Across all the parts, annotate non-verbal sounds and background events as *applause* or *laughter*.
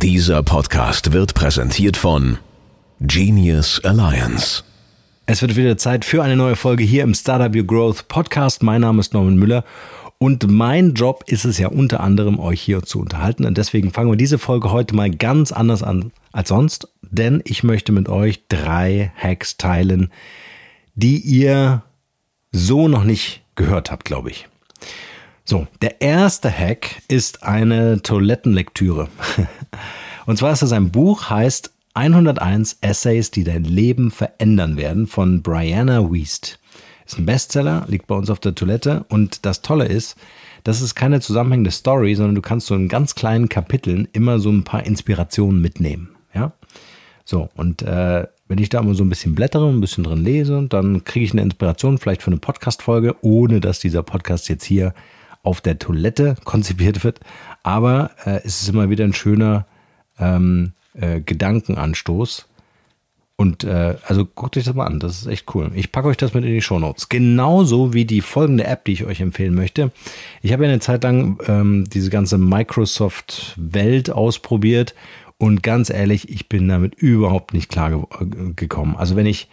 Dieser Podcast wird präsentiert von Genius Alliance. Es wird wieder Zeit für eine neue Folge hier im Startup Your Growth Podcast. Mein Name ist Norman Müller und mein Job ist es ja unter anderem, euch hier zu unterhalten. Und deswegen fangen wir diese Folge heute mal ganz anders an als sonst, denn ich möchte mit euch drei Hacks teilen, die ihr so noch nicht gehört habt, glaube ich. So, der erste Hack ist eine Toilettenlektüre. *laughs* Und zwar ist es ein Buch, heißt 101 Essays, die dein Leben verändern werden von Brianna Wiest. Ist ein Bestseller, liegt bei uns auf der Toilette und das Tolle ist, das ist keine zusammenhängende Story, sondern du kannst so in ganz kleinen Kapiteln immer so ein paar Inspirationen mitnehmen. Ja, so und äh, wenn ich da mal so ein bisschen blättere, ein bisschen drin lese, dann kriege ich eine Inspiration vielleicht für eine Podcast-Folge, ohne dass dieser Podcast jetzt hier auf der Toilette konzipiert wird. Aber äh, es ist immer wieder ein schöner ähm, äh, Gedankenanstoß. Und äh, also guckt euch das mal an, das ist echt cool. Ich packe euch das mit in die Show Notes. Genauso wie die folgende App, die ich euch empfehlen möchte. Ich habe ja eine Zeit lang ähm, diese ganze Microsoft-Welt ausprobiert und ganz ehrlich, ich bin damit überhaupt nicht klar ge äh, gekommen. Also wenn ich,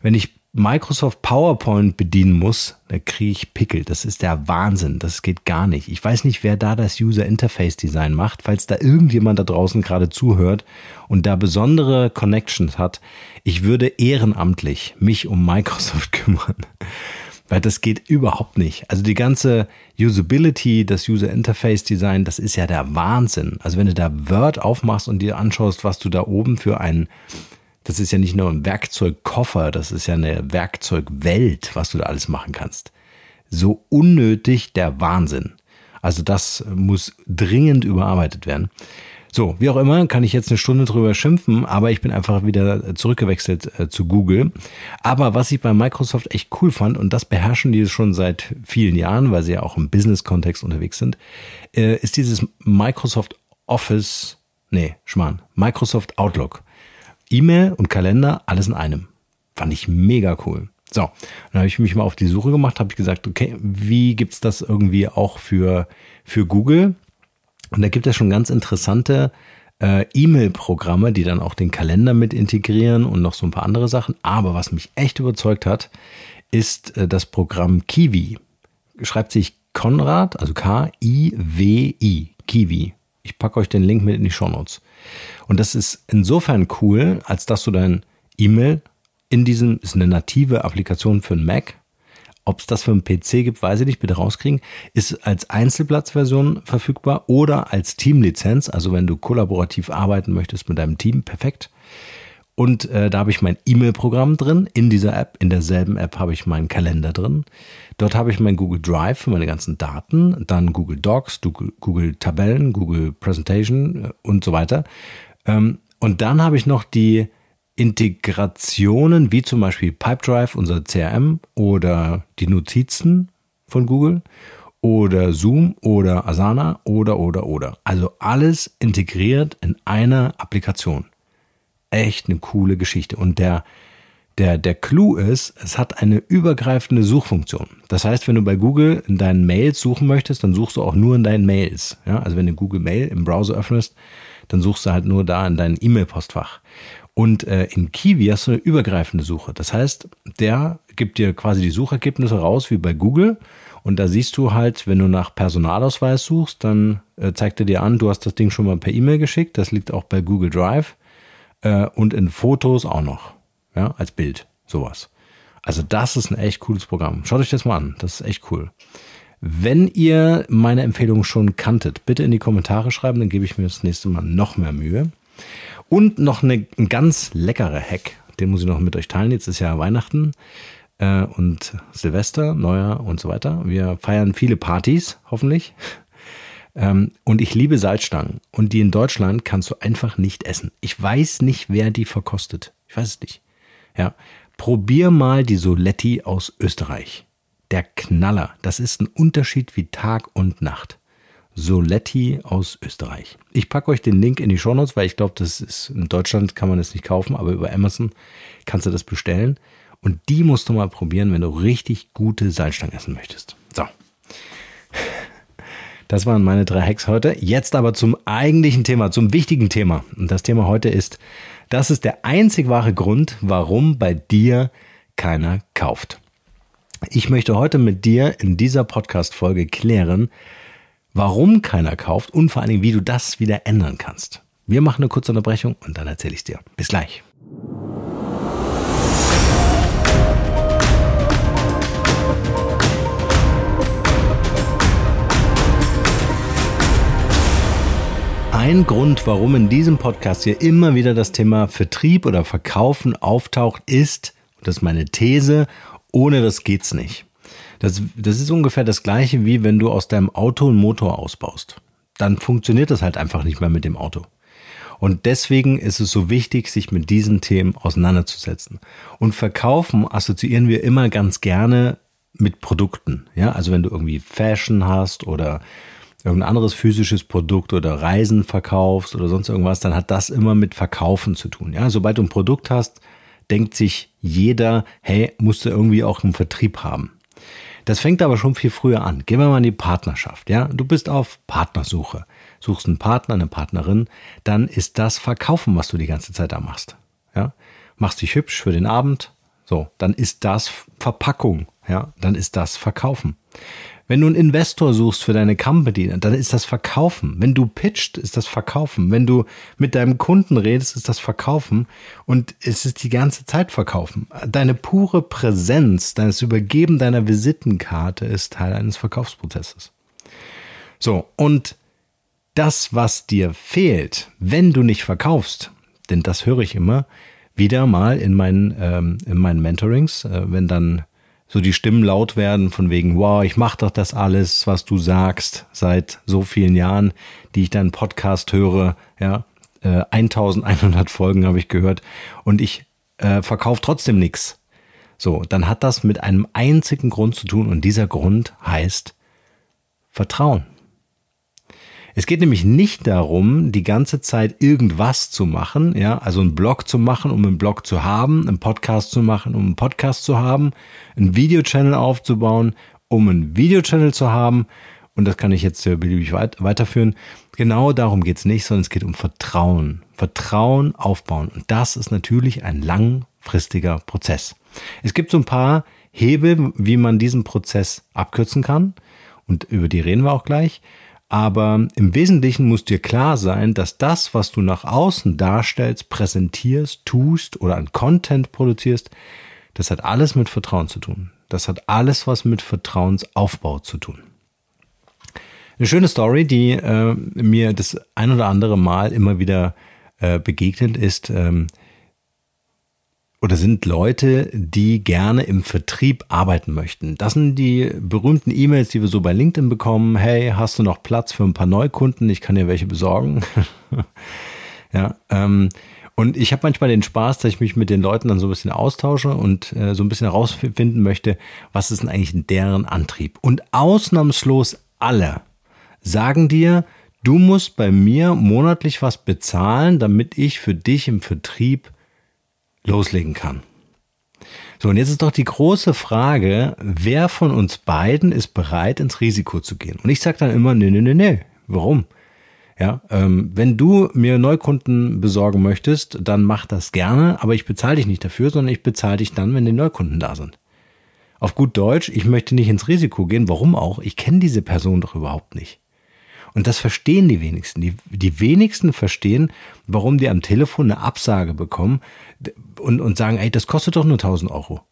wenn ich Microsoft PowerPoint bedienen muss, da kriege ich Pickel. Das ist der Wahnsinn. Das geht gar nicht. Ich weiß nicht, wer da das User Interface Design macht, falls da irgendjemand da draußen gerade zuhört und da besondere Connections hat. Ich würde ehrenamtlich mich um Microsoft *laughs* kümmern. Weil das geht überhaupt nicht. Also die ganze Usability, das User Interface Design, das ist ja der Wahnsinn. Also wenn du da Word aufmachst und dir anschaust, was du da oben für ein das ist ja nicht nur ein Werkzeugkoffer, das ist ja eine Werkzeugwelt, was du da alles machen kannst. So unnötig der Wahnsinn. Also das muss dringend überarbeitet werden. So, wie auch immer, kann ich jetzt eine Stunde drüber schimpfen, aber ich bin einfach wieder zurückgewechselt äh, zu Google. Aber was ich bei Microsoft echt cool fand, und das beherrschen die schon seit vielen Jahren, weil sie ja auch im Business-Kontext unterwegs sind, äh, ist dieses Microsoft Office, nee, Schmarrn, Microsoft Outlook. E-Mail und Kalender, alles in einem. Fand ich mega cool. So, dann habe ich mich mal auf die Suche gemacht, habe ich gesagt, okay, wie gibt's das irgendwie auch für, für Google? Und da gibt es schon ganz interessante äh, E-Mail-Programme, die dann auch den Kalender mit integrieren und noch so ein paar andere Sachen. Aber was mich echt überzeugt hat, ist äh, das Programm Kiwi. Schreibt sich Konrad, also K-I-W-I, Kiwi. Ich packe euch den Link mit in die Show Notes. Und das ist insofern cool, als dass du dein E-Mail in diesem, ist eine native Applikation für einen Mac. Ob es das für einen PC gibt, weiß ich nicht, bitte rauskriegen. Ist als Einzelplatzversion verfügbar oder als Teamlizenz. Also wenn du kollaborativ arbeiten möchtest mit deinem Team, perfekt. Und äh, da habe ich mein E-Mail-Programm drin in dieser App. In derselben App habe ich meinen Kalender drin. Dort habe ich mein Google Drive für meine ganzen Daten, dann Google Docs, Google, Google Tabellen, Google Presentation äh, und so weiter. Ähm, und dann habe ich noch die Integrationen, wie zum Beispiel Pipedrive, unser CRM, oder die Notizen von Google, oder Zoom, oder Asana, oder, oder, oder. Also alles integriert in einer Applikation echt eine coole Geschichte. Und der, der, der Clou ist, es hat eine übergreifende Suchfunktion. Das heißt, wenn du bei Google in deinen Mails suchen möchtest, dann suchst du auch nur in deinen Mails. Ja, also wenn du Google Mail im Browser öffnest, dann suchst du halt nur da in deinem E-Mail-Postfach. Und äh, in Kiwi hast du eine übergreifende Suche. Das heißt, der gibt dir quasi die Suchergebnisse raus wie bei Google. Und da siehst du halt, wenn du nach Personalausweis suchst, dann äh, zeigt er dir an, du hast das Ding schon mal per E-Mail geschickt. Das liegt auch bei Google Drive äh, und in Fotos auch noch, ja, als Bild, sowas. Also das ist ein echt cooles Programm. Schaut euch das mal an, das ist echt cool. Wenn ihr meine Empfehlung schon kanntet, bitte in die Kommentare schreiben, dann gebe ich mir das nächste Mal noch mehr Mühe. Und noch eine, ein ganz leckerer Hack, den muss ich noch mit euch teilen. Jetzt ist ja Weihnachten äh, und Silvester, Neujahr und so weiter. Wir feiern viele Partys, hoffentlich. Ähm, und ich liebe Salzstangen. Und die in Deutschland kannst du einfach nicht essen. Ich weiß nicht, wer die verkostet. Ich weiß es nicht. Ja. Probier mal die Soletti aus Österreich. Der Knaller. Das ist ein Unterschied wie Tag und Nacht. Soletti aus Österreich. Ich packe euch den Link in die Show Notes, weil ich glaube, das ist in Deutschland kann man das nicht kaufen, aber über Amazon kannst du das bestellen. Und die musst du mal probieren, wenn du richtig gute Salzstangen essen möchtest. So. Das waren meine drei Hacks heute. Jetzt aber zum eigentlichen Thema, zum wichtigen Thema. Und das Thema heute ist, das ist der einzig wahre Grund, warum bei dir keiner kauft. Ich möchte heute mit dir in dieser Podcast-Folge klären, warum keiner kauft und vor allen Dingen, wie du das wieder ändern kannst. Wir machen eine kurze Unterbrechung und dann erzähle ich es dir. Bis gleich. Ein Grund, warum in diesem Podcast hier immer wieder das Thema Vertrieb oder Verkaufen auftaucht, ist, und das ist meine These, ohne das geht's nicht. Das, das ist ungefähr das gleiche, wie wenn du aus deinem Auto einen Motor ausbaust. Dann funktioniert das halt einfach nicht mehr mit dem Auto. Und deswegen ist es so wichtig, sich mit diesen Themen auseinanderzusetzen. Und verkaufen assoziieren wir immer ganz gerne mit Produkten. Ja, also wenn du irgendwie Fashion hast oder irgendein anderes physisches Produkt oder Reisen verkaufst oder sonst irgendwas, dann hat das immer mit Verkaufen zu tun. Ja, sobald du ein Produkt hast, denkt sich jeder, hey, musst du irgendwie auch einen Vertrieb haben. Das fängt aber schon viel früher an. Gehen wir mal in die Partnerschaft. Ja, du bist auf Partnersuche, suchst einen Partner, eine Partnerin, dann ist das Verkaufen, was du die ganze Zeit da machst. Ja, machst dich hübsch für den Abend, so, dann ist das Verpackung. Ja, dann ist das Verkaufen. Wenn du einen Investor suchst für deine Company, dann ist das Verkaufen. Wenn du pitcht, ist das Verkaufen. Wenn du mit deinem Kunden redest, ist das Verkaufen. Und es ist die ganze Zeit Verkaufen. Deine pure Präsenz, das Übergeben deiner Visitenkarte ist Teil eines Verkaufsprozesses. So, und das, was dir fehlt, wenn du nicht verkaufst, denn das höre ich immer wieder mal in meinen, ähm, in meinen Mentorings, äh, wenn dann so die Stimmen laut werden von wegen, wow, ich mache doch das alles, was du sagst, seit so vielen Jahren, die ich deinen Podcast höre, ja, äh, 1100 Folgen habe ich gehört und ich äh, verkaufe trotzdem nichts. So, dann hat das mit einem einzigen Grund zu tun und dieser Grund heißt Vertrauen. Es geht nämlich nicht darum, die ganze Zeit irgendwas zu machen, ja, also einen Blog zu machen, um einen Blog zu haben, einen Podcast zu machen, um einen Podcast zu haben, einen Videochannel aufzubauen, um einen Videochannel zu haben. Und das kann ich jetzt beliebig weiterführen. Genau darum geht's nicht, sondern es geht um Vertrauen. Vertrauen aufbauen. Und das ist natürlich ein langfristiger Prozess. Es gibt so ein paar Hebel, wie man diesen Prozess abkürzen kann. Und über die reden wir auch gleich. Aber im Wesentlichen muss dir klar sein, dass das, was du nach außen darstellst, präsentierst, tust oder an Content produzierst, das hat alles mit Vertrauen zu tun. Das hat alles was mit Vertrauensaufbau zu tun. Eine schöne Story, die äh, mir das ein oder andere Mal immer wieder äh, begegnet ist, ähm, oder sind Leute, die gerne im Vertrieb arbeiten möchten. Das sind die berühmten E-Mails, die wir so bei LinkedIn bekommen. Hey, hast du noch Platz für ein paar Neukunden? Ich kann dir welche besorgen. *laughs* ja, ähm, und ich habe manchmal den Spaß, dass ich mich mit den Leuten dann so ein bisschen austausche und äh, so ein bisschen herausfinden möchte, was ist denn eigentlich deren Antrieb. Und ausnahmslos alle sagen dir, du musst bei mir monatlich was bezahlen, damit ich für dich im Vertrieb loslegen kann. So, und jetzt ist doch die große Frage, wer von uns beiden ist bereit, ins Risiko zu gehen? Und ich sage dann immer, nee, nee, nee, nee. Warum? Ja, ähm, wenn du mir Neukunden besorgen möchtest, dann mach das gerne, aber ich bezahle dich nicht dafür, sondern ich bezahle dich dann, wenn die Neukunden da sind. Auf gut Deutsch, ich möchte nicht ins Risiko gehen. Warum auch? Ich kenne diese Person doch überhaupt nicht. Und das verstehen die wenigsten. Die, die wenigsten verstehen, warum die am Telefon eine Absage bekommen und, und sagen, ey, das kostet doch nur 1000 Euro.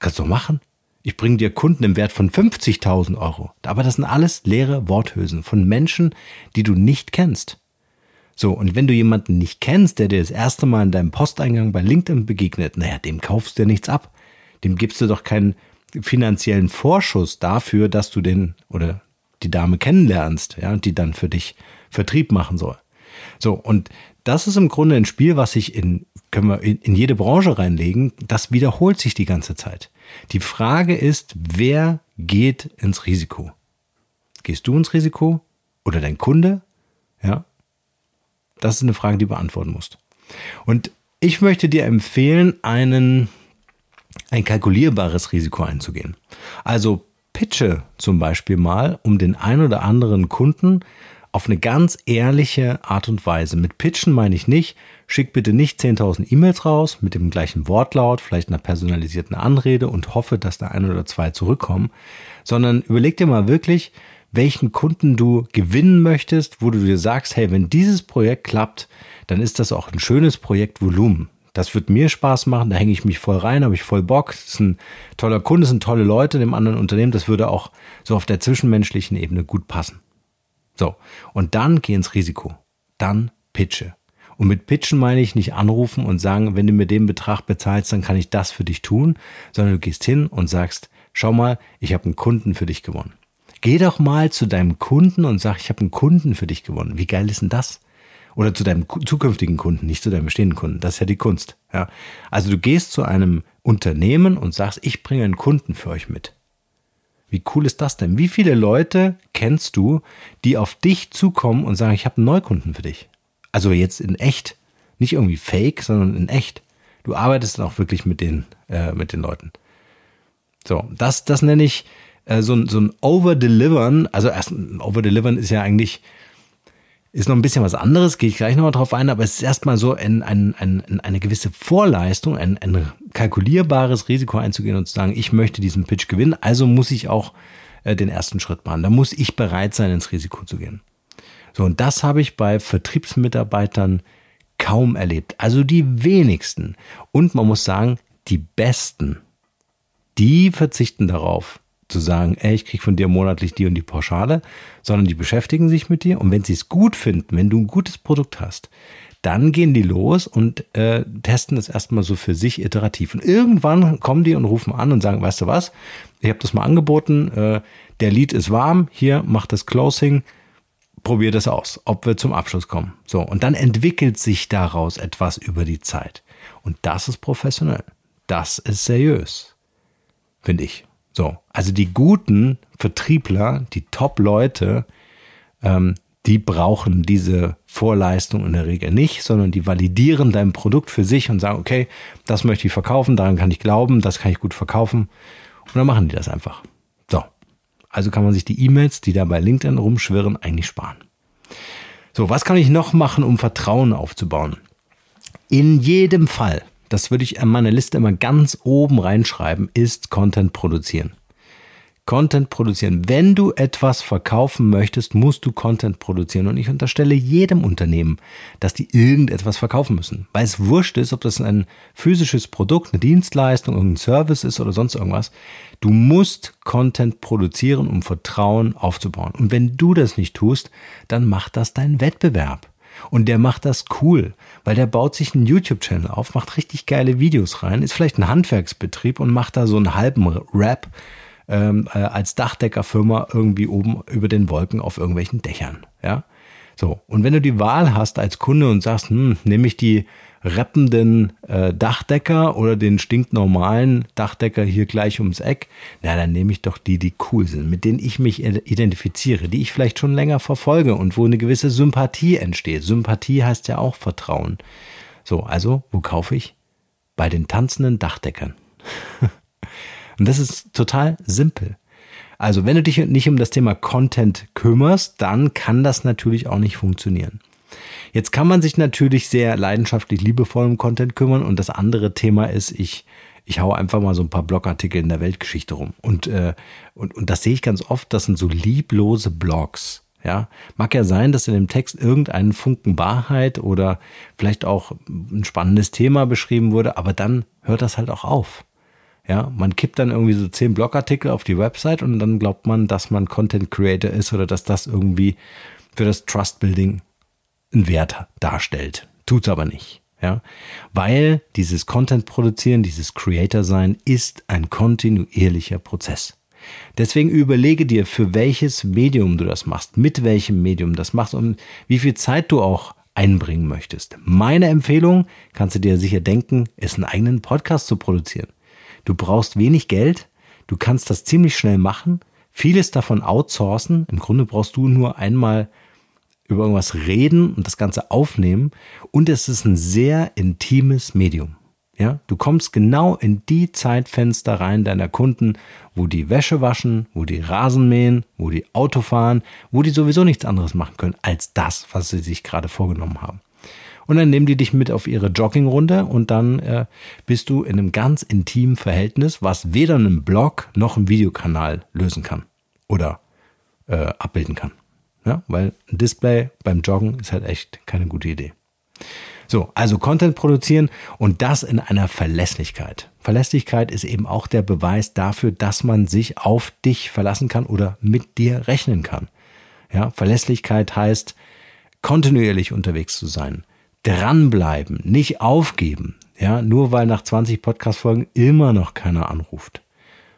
Kannst du doch machen. Ich bringe dir Kunden im Wert von 50.000 Euro. Aber das sind alles leere Worthülsen von Menschen, die du nicht kennst. So, und wenn du jemanden nicht kennst, der dir das erste Mal in deinem Posteingang bei LinkedIn begegnet, naja, dem kaufst du ja nichts ab. Dem gibst du doch keinen finanziellen Vorschuss dafür, dass du den oder die Dame kennenlernst, ja, die dann für dich Vertrieb machen soll. So, und das ist im Grunde ein Spiel, was sich in, können wir in, jede Branche reinlegen, das wiederholt sich die ganze Zeit. Die Frage ist, wer geht ins Risiko? Gehst du ins Risiko oder dein Kunde? Ja, das ist eine Frage, die du beantworten musst. Und ich möchte dir empfehlen, einen, ein kalkulierbares Risiko einzugehen. Also pitche zum Beispiel mal um den ein oder anderen Kunden auf eine ganz ehrliche Art und Weise. Mit Pitchen meine ich nicht, schick bitte nicht 10.000 E-Mails raus mit dem gleichen Wortlaut, vielleicht einer personalisierten Anrede und hoffe, dass da ein oder zwei zurückkommen, sondern überleg dir mal wirklich, welchen Kunden du gewinnen möchtest, wo du dir sagst, hey, wenn dieses Projekt klappt, dann ist das auch ein schönes Projektvolumen. Das wird mir Spaß machen, da hänge ich mich voll rein, habe ich voll Bock. Das ist ein toller Kunde, das sind tolle Leute in dem anderen Unternehmen. Das würde auch so auf der zwischenmenschlichen Ebene gut passen. So, und dann geh ins Risiko. Dann pitche. Und mit pitchen meine ich nicht anrufen und sagen, wenn du mir den Betrag bezahlst, dann kann ich das für dich tun, sondern du gehst hin und sagst, schau mal, ich habe einen Kunden für dich gewonnen. Geh doch mal zu deinem Kunden und sag, ich habe einen Kunden für dich gewonnen. Wie geil ist denn das? Oder zu deinem zukünftigen Kunden, nicht zu deinem bestehenden Kunden. Das ist ja die Kunst. Ja. Also du gehst zu einem Unternehmen und sagst, ich bringe einen Kunden für euch mit. Wie cool ist das denn? Wie viele Leute kennst du, die auf dich zukommen und sagen, ich habe einen Neukunden für dich? Also jetzt in echt. Nicht irgendwie fake, sondern in echt. Du arbeitest dann auch wirklich mit den, äh, mit den Leuten. So, das, das nenne ich äh, so, so ein Overdelivern. Also erst Overdelivern ist ja eigentlich, ist noch ein bisschen was anderes, gehe ich gleich nochmal drauf ein, aber es ist erstmal so ein, ein, ein, eine gewisse Vorleistung, ein, ein kalkulierbares Risiko einzugehen und zu sagen, ich möchte diesen Pitch gewinnen, also muss ich auch äh, den ersten Schritt machen. Da muss ich bereit sein, ins Risiko zu gehen. So, und das habe ich bei Vertriebsmitarbeitern kaum erlebt. Also die wenigsten. Und man muss sagen, die besten, die verzichten darauf, zu sagen, ey, ich krieg von dir monatlich die und die Pauschale, sondern die beschäftigen sich mit dir und wenn sie es gut finden, wenn du ein gutes Produkt hast, dann gehen die los und äh, testen es erstmal so für sich iterativ. Und irgendwann kommen die und rufen an und sagen, weißt du was, ich habe das mal angeboten, äh, der Lied ist warm, hier, mach das Closing, probier das aus, ob wir zum Abschluss kommen. So, und dann entwickelt sich daraus etwas über die Zeit. Und das ist professionell. Das ist seriös, finde ich. So, also die guten Vertriebler, die Top-Leute, ähm, die brauchen diese Vorleistung in der Regel nicht, sondern die validieren dein Produkt für sich und sagen, okay, das möchte ich verkaufen, daran kann ich glauben, das kann ich gut verkaufen. Und dann machen die das einfach. So. Also kann man sich die E-Mails, die da bei LinkedIn rumschwirren, eigentlich sparen. So, was kann ich noch machen, um Vertrauen aufzubauen? In jedem Fall das würde ich an meiner Liste immer ganz oben reinschreiben, ist Content produzieren. Content produzieren. Wenn du etwas verkaufen möchtest, musst du Content produzieren. Und ich unterstelle jedem Unternehmen, dass die irgendetwas verkaufen müssen. Weil es wurscht ist, ob das ein physisches Produkt, eine Dienstleistung, irgendein Service ist oder sonst irgendwas. Du musst Content produzieren, um Vertrauen aufzubauen. Und wenn du das nicht tust, dann macht das dein Wettbewerb. Und der macht das cool, weil der baut sich einen YouTube-Channel auf, macht richtig geile Videos rein, ist vielleicht ein Handwerksbetrieb und macht da so einen halben Rap ähm, äh, als Dachdeckerfirma irgendwie oben über den Wolken auf irgendwelchen Dächern. Ja, so. Und wenn du die Wahl hast als Kunde und sagst, hm, nehme ich die rappenden äh, Dachdecker oder den stinknormalen Dachdecker hier gleich ums Eck, na, dann nehme ich doch die, die cool sind, mit denen ich mich identifiziere, die ich vielleicht schon länger verfolge und wo eine gewisse Sympathie entsteht. Sympathie heißt ja auch Vertrauen. So, also, wo kaufe ich? Bei den tanzenden Dachdeckern. *laughs* und das ist total simpel. Also, wenn du dich nicht um das Thema Content kümmerst, dann kann das natürlich auch nicht funktionieren. Jetzt kann man sich natürlich sehr leidenschaftlich liebevoll um Content kümmern und das andere Thema ist, ich ich hau einfach mal so ein paar Blogartikel in der Weltgeschichte rum. Und, äh, und, und das sehe ich ganz oft, das sind so lieblose Blogs. Ja, mag ja sein, dass in dem Text irgendeinen Funken Wahrheit oder vielleicht auch ein spannendes Thema beschrieben wurde, aber dann hört das halt auch auf. Ja, man kippt dann irgendwie so zehn Blogartikel auf die Website und dann glaubt man, dass man Content Creator ist oder dass das irgendwie für das Trust Building einen Wert darstellt. Tut's aber nicht. Ja, weil dieses Content produzieren, dieses Creator sein ist ein kontinuierlicher Prozess. Deswegen überlege dir, für welches Medium du das machst, mit welchem Medium das machst und wie viel Zeit du auch einbringen möchtest. Meine Empfehlung, kannst du dir sicher denken, ist einen eigenen Podcast zu produzieren. Du brauchst wenig Geld, du kannst das ziemlich schnell machen, vieles davon outsourcen. Im Grunde brauchst du nur einmal über irgendwas reden und das Ganze aufnehmen. Und es ist ein sehr intimes Medium. Ja, du kommst genau in die Zeitfenster rein deiner Kunden, wo die Wäsche waschen, wo die Rasen mähen, wo die Auto fahren, wo die sowieso nichts anderes machen können als das, was sie sich gerade vorgenommen haben. Und dann nehmen die dich mit auf ihre Joggingrunde und dann äh, bist du in einem ganz intimen Verhältnis, was weder einen Blog noch einen Videokanal lösen kann oder äh, abbilden kann. Ja, weil ein Display beim Joggen ist halt echt keine gute Idee. So, also Content produzieren und das in einer Verlässlichkeit. Verlässlichkeit ist eben auch der Beweis dafür, dass man sich auf dich verlassen kann oder mit dir rechnen kann. Ja, Verlässlichkeit heißt, kontinuierlich unterwegs zu sein, dranbleiben, nicht aufgeben. Ja, nur weil nach 20 Podcast-Folgen immer noch keiner anruft.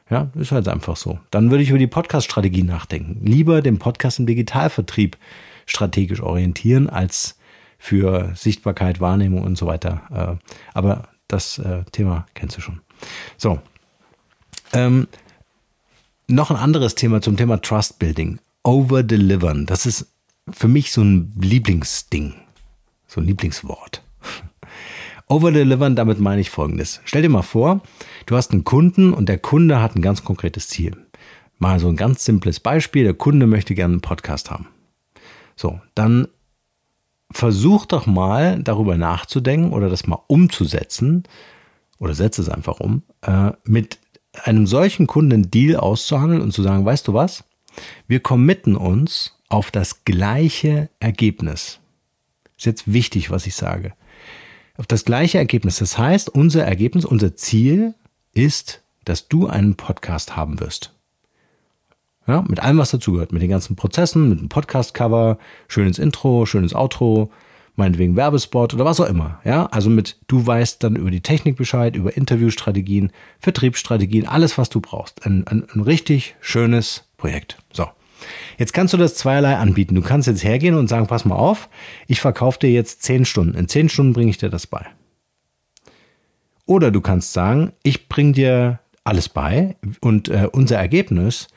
Ja, ist halt einfach so. Dann würde ich über die Podcast-Strategie nachdenken. Lieber den Podcast im Digitalvertrieb strategisch orientieren, als für Sichtbarkeit, Wahrnehmung und so weiter. Äh, aber das äh, Thema kennst du schon. So. Ähm, noch ein anderes Thema zum Thema Trust Building. Over-delivern. Das ist für mich so ein Lieblingsding. So ein Lieblingswort. Overdelivern, damit meine ich folgendes. Stell dir mal vor, du hast einen Kunden und der Kunde hat ein ganz konkretes Ziel. Mal so ein ganz simples Beispiel. Der Kunde möchte gerne einen Podcast haben. So, dann versuch doch mal darüber nachzudenken oder das mal umzusetzen oder setze es einfach um, äh, mit einem solchen Kunden Deal auszuhandeln und zu sagen, weißt du was? Wir committen uns auf das gleiche Ergebnis. Ist jetzt wichtig, was ich sage auf das gleiche Ergebnis. Das heißt, unser Ergebnis, unser Ziel ist, dass du einen Podcast haben wirst. Ja, mit allem, was dazugehört, mit den ganzen Prozessen, mit dem Podcast-Cover, schönes Intro, schönes Outro, meinetwegen Werbespot oder was auch immer. Ja, also mit, du weißt dann über die Technik Bescheid, über Interviewstrategien, Vertriebsstrategien, alles, was du brauchst. Ein, ein, ein richtig schönes Projekt. So. Jetzt kannst du das zweierlei anbieten. Du kannst jetzt hergehen und sagen, pass mal auf, ich verkaufe dir jetzt zehn Stunden. In zehn Stunden bringe ich dir das bei. Oder du kannst sagen, ich bringe dir alles bei und äh, unser Ergebnis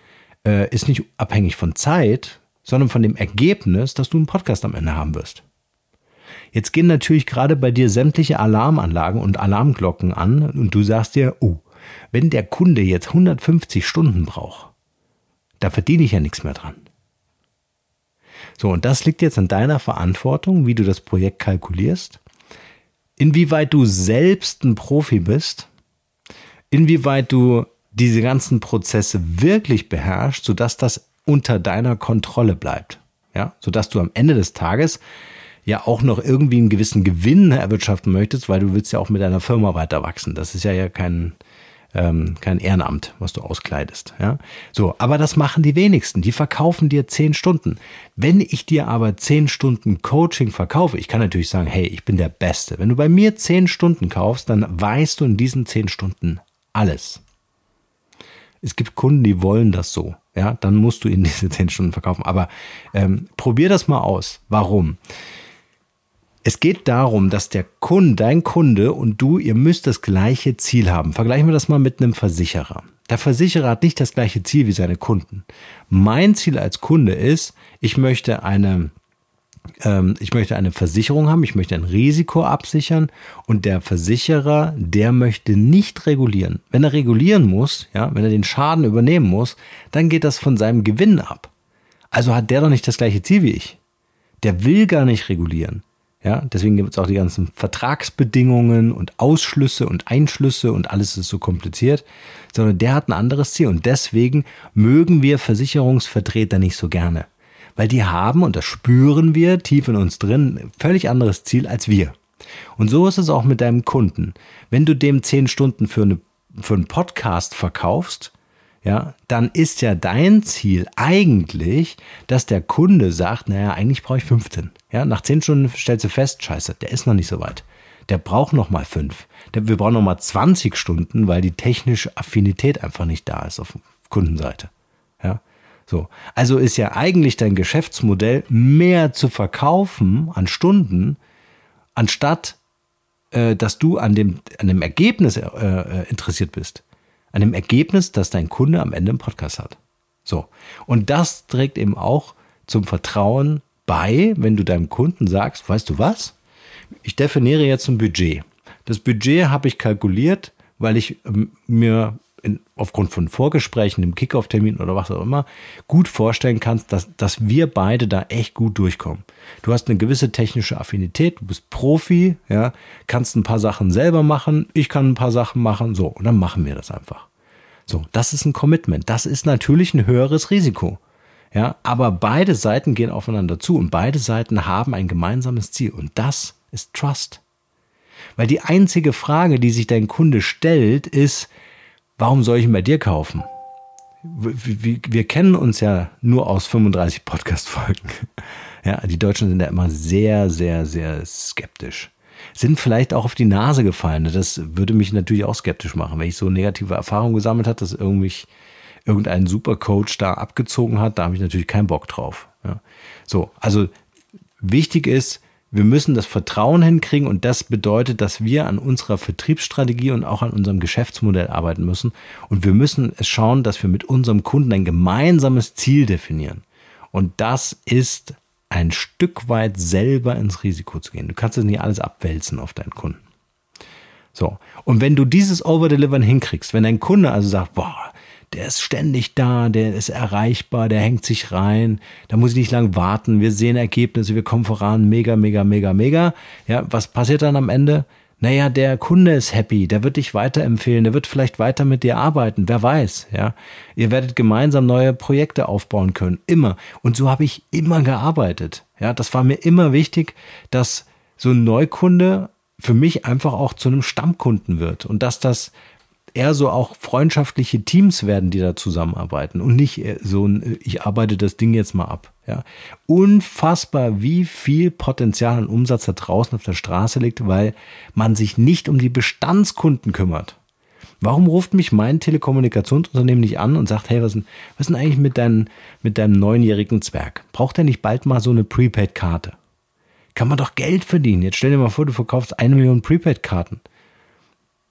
äh, ist nicht abhängig von Zeit, sondern von dem Ergebnis, dass du einen Podcast am Ende haben wirst. Jetzt gehen natürlich gerade bei dir sämtliche Alarmanlagen und Alarmglocken an und du sagst dir, oh, wenn der Kunde jetzt 150 Stunden braucht, da verdiene ich ja nichts mehr dran. So, und das liegt jetzt an deiner Verantwortung, wie du das Projekt kalkulierst, inwieweit du selbst ein Profi bist, inwieweit du diese ganzen Prozesse wirklich beherrschst, sodass das unter deiner Kontrolle bleibt. Ja, sodass du am Ende des Tages ja auch noch irgendwie einen gewissen Gewinn erwirtschaften möchtest, weil du willst ja auch mit deiner Firma weiter wachsen. Das ist ja ja kein, ähm, kein Ehrenamt, was du auskleidest. Ja? So, aber das machen die wenigsten. Die verkaufen dir zehn Stunden. Wenn ich dir aber zehn Stunden Coaching verkaufe, ich kann natürlich sagen, hey, ich bin der Beste. Wenn du bei mir zehn Stunden kaufst, dann weißt du in diesen zehn Stunden alles. Es gibt Kunden, die wollen das so. Ja, dann musst du ihnen *laughs* diese zehn Stunden verkaufen. Aber ähm, probier das mal aus. Warum? Es geht darum, dass der Kunde, dein Kunde und du, ihr müsst das gleiche Ziel haben. Vergleichen wir das mal mit einem Versicherer. Der Versicherer hat nicht das gleiche Ziel wie seine Kunden. Mein Ziel als Kunde ist, ich möchte eine, ähm, ich möchte eine Versicherung haben, ich möchte ein Risiko absichern und der Versicherer, der möchte nicht regulieren. Wenn er regulieren muss, ja, wenn er den Schaden übernehmen muss, dann geht das von seinem Gewinn ab. Also hat der doch nicht das gleiche Ziel wie ich. Der will gar nicht regulieren. Ja, deswegen gibt es auch die ganzen Vertragsbedingungen und Ausschlüsse und Einschlüsse und alles ist so kompliziert, sondern der hat ein anderes Ziel und deswegen mögen wir Versicherungsvertreter nicht so gerne, weil die haben, und das spüren wir tief in uns drin, völlig anderes Ziel als wir. Und so ist es auch mit deinem Kunden. Wenn du dem zehn Stunden für, eine, für einen Podcast verkaufst, ja, dann ist ja dein Ziel eigentlich, dass der Kunde sagt, naja, eigentlich brauche ich 15. Ja, nach 10 Stunden stellst du fest, scheiße, der ist noch nicht so weit. Der braucht noch mal 5. wir brauchen noch mal 20 Stunden, weil die technische Affinität einfach nicht da ist auf Kundenseite. Ja, so. Also ist ja eigentlich dein Geschäftsmodell mehr zu verkaufen an Stunden, anstatt äh, dass du an dem, an dem Ergebnis äh, äh interessiert bist an dem Ergebnis, das dein Kunde am Ende im Podcast hat. So. Und das trägt eben auch zum Vertrauen bei, wenn du deinem Kunden sagst, weißt du was? Ich definiere jetzt ein Budget. Das Budget habe ich kalkuliert, weil ich ähm, mir in, aufgrund von Vorgesprächen, dem Kickoff-Termin oder was auch immer, gut vorstellen kannst, dass, dass wir beide da echt gut durchkommen. Du hast eine gewisse technische Affinität, du bist Profi, ja, kannst ein paar Sachen selber machen, ich kann ein paar Sachen machen, so, und dann machen wir das einfach. So, das ist ein Commitment. Das ist natürlich ein höheres Risiko. Ja, aber beide Seiten gehen aufeinander zu und beide Seiten haben ein gemeinsames Ziel und das ist Trust. Weil die einzige Frage, die sich dein Kunde stellt, ist, warum soll ich ihn bei dir kaufen? Wir, wir kennen uns ja nur aus 35 Podcast-Folgen. *laughs* Ja, die Deutschen sind ja immer sehr, sehr, sehr skeptisch. Sind vielleicht auch auf die Nase gefallen. Das würde mich natürlich auch skeptisch machen, wenn ich so negative Erfahrungen gesammelt habe, dass irgendwie irgendein Supercoach da abgezogen hat. Da habe ich natürlich keinen Bock drauf. Ja. So, also wichtig ist, wir müssen das Vertrauen hinkriegen und das bedeutet, dass wir an unserer Vertriebsstrategie und auch an unserem Geschäftsmodell arbeiten müssen. Und wir müssen es schauen, dass wir mit unserem Kunden ein gemeinsames Ziel definieren. Und das ist ein Stück weit selber ins Risiko zu gehen. Du kannst es nicht alles abwälzen auf deinen Kunden. So. Und wenn du dieses Overdelivern hinkriegst, wenn dein Kunde also sagt, boah, der ist ständig da, der ist erreichbar, der hängt sich rein, da muss ich nicht lang warten, wir sehen Ergebnisse, wir kommen voran, mega, mega, mega, mega. Ja, was passiert dann am Ende? Naja, der Kunde ist happy, der wird dich weiterempfehlen, der wird vielleicht weiter mit dir arbeiten, wer weiß, ja. Ihr werdet gemeinsam neue Projekte aufbauen können, immer. Und so habe ich immer gearbeitet. Ja, das war mir immer wichtig, dass so ein Neukunde für mich einfach auch zu einem Stammkunden wird und dass das eher so auch freundschaftliche Teams werden, die da zusammenarbeiten und nicht so ein, ich arbeite das Ding jetzt mal ab. Ja. Unfassbar, wie viel Potenzial an Umsatz da draußen auf der Straße liegt, weil man sich nicht um die Bestandskunden kümmert. Warum ruft mich mein Telekommunikationsunternehmen nicht an und sagt, hey, was ist, was ist denn eigentlich mit, dein, mit deinem neunjährigen Zwerg? Braucht er nicht bald mal so eine Prepaid-Karte? Kann man doch Geld verdienen. Jetzt stell dir mal vor, du verkaufst eine Million Prepaid-Karten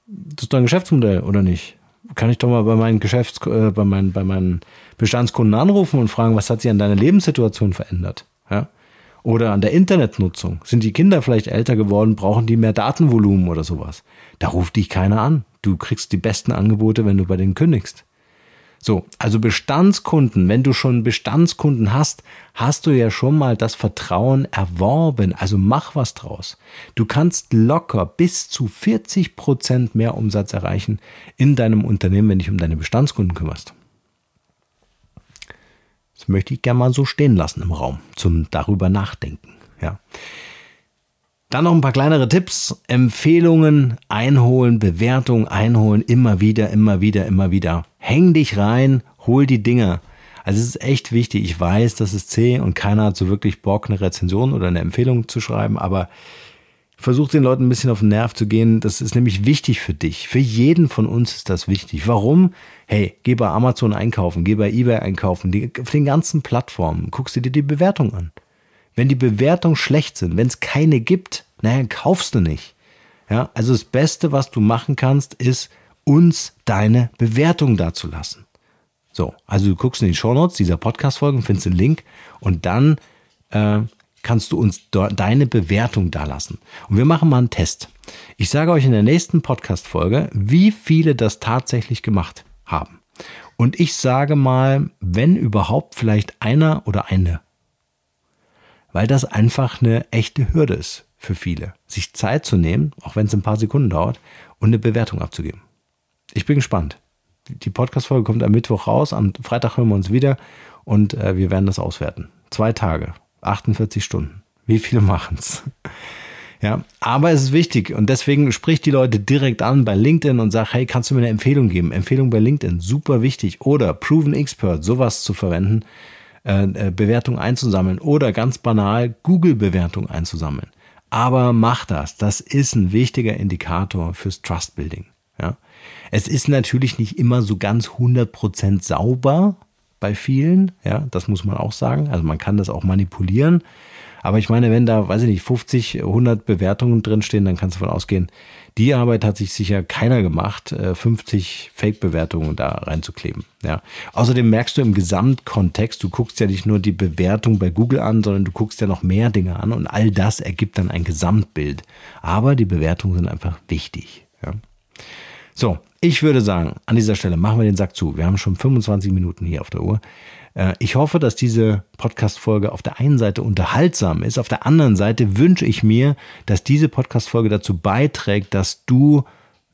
das ist doch ein Geschäftsmodell, oder nicht? Kann ich doch mal bei meinen Geschäfts-, äh, bei meinen, bei meinen Bestandskunden anrufen und fragen, was hat sich an deiner Lebenssituation verändert? Ja? Oder an der Internetnutzung. Sind die Kinder vielleicht älter geworden, brauchen die mehr Datenvolumen oder sowas? Da ruft dich keiner an. Du kriegst die besten Angebote, wenn du bei denen kündigst. So, also Bestandskunden, wenn du schon Bestandskunden hast, hast du ja schon mal das Vertrauen erworben. Also mach was draus. Du kannst locker bis zu 40 Prozent mehr Umsatz erreichen in deinem Unternehmen, wenn dich um deine Bestandskunden kümmerst. Das möchte ich gerne mal so stehen lassen im Raum, zum darüber nachdenken. Ja. Dann noch ein paar kleinere Tipps, Empfehlungen einholen, Bewertungen einholen, immer wieder, immer wieder, immer wieder. Häng dich rein, hol die Dinger. Also es ist echt wichtig. Ich weiß, das ist zäh und keiner hat so wirklich Bock, eine Rezension oder eine Empfehlung zu schreiben, aber versuch den Leuten ein bisschen auf den Nerv zu gehen. Das ist nämlich wichtig für dich. Für jeden von uns ist das wichtig. Warum? Hey, geh bei Amazon einkaufen, geh bei eBay einkaufen, die, auf den ganzen Plattformen, guckst du dir die Bewertung an. Wenn die Bewertungen schlecht sind, wenn es keine gibt, naja, kaufst du nicht. Ja, also das Beste, was du machen kannst, ist uns deine Bewertung dazulassen. So, also du guckst in die Shownotes dieser Podcast-Folgen, findest den Link und dann äh, kannst du uns deine Bewertung dalassen. Und wir machen mal einen Test. Ich sage euch in der nächsten Podcast-Folge, wie viele das tatsächlich gemacht haben. Und ich sage mal, wenn überhaupt vielleicht einer oder eine weil das einfach eine echte Hürde ist für viele, sich Zeit zu nehmen, auch wenn es ein paar Sekunden dauert, und eine Bewertung abzugeben. Ich bin gespannt. Die Podcast-Folge kommt am Mittwoch raus, am Freitag hören wir uns wieder und äh, wir werden das auswerten. Zwei Tage, 48 Stunden. Wie viele machen es? Ja, aber es ist wichtig und deswegen spricht die Leute direkt an bei LinkedIn und sagt, hey, kannst du mir eine Empfehlung geben? Empfehlung bei LinkedIn, super wichtig. Oder Proven Expert, sowas zu verwenden äh, äh, Bewertung einzusammeln oder ganz banal Google-Bewertung einzusammeln. Aber mach das. Das ist ein wichtiger Indikator fürs Trust Building. Ja. Es ist natürlich nicht immer so ganz 100% sauber bei vielen. Ja, das muss man auch sagen. Also man kann das auch manipulieren. Aber ich meine, wenn da, weiß ich nicht, 50, 100 Bewertungen drinstehen, dann kannst du davon ausgehen, die Arbeit hat sich sicher keiner gemacht, 50 äh, Fake-Bewertungen da reinzukleben. Ja. Außerdem merkst du im Gesamtkontext, du guckst ja nicht nur die Bewertung bei Google an, sondern du guckst ja noch mehr Dinge an und all das ergibt dann ein Gesamtbild. Aber die Bewertungen sind einfach wichtig. Ja. So, ich würde sagen, an dieser Stelle machen wir den Sack zu. Wir haben schon 25 Minuten hier auf der Uhr. Äh, ich hoffe, dass diese Podcast-Folge auf der einen Seite unterhaltsam ist. Auf der anderen Seite wünsche ich mir, dass diese Podcast-Folge dazu beiträgt, dass du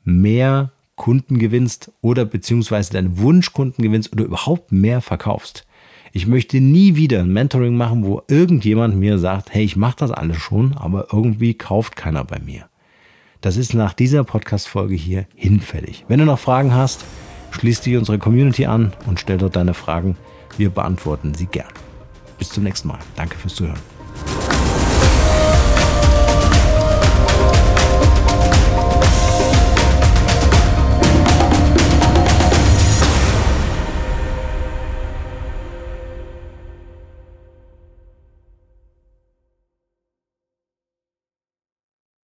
mehr Kunden gewinnst oder beziehungsweise deine Wunschkunden gewinnst oder überhaupt mehr verkaufst. Ich möchte nie wieder ein Mentoring machen, wo irgendjemand mir sagt, hey, ich mache das alles schon, aber irgendwie kauft keiner bei mir. Das ist nach dieser Podcast-Folge hier hinfällig. Wenn du noch Fragen hast, schließ dich unsere Community an und stell dort deine Fragen. Wir beantworten sie gern. Bis zum nächsten Mal. Danke fürs Zuhören.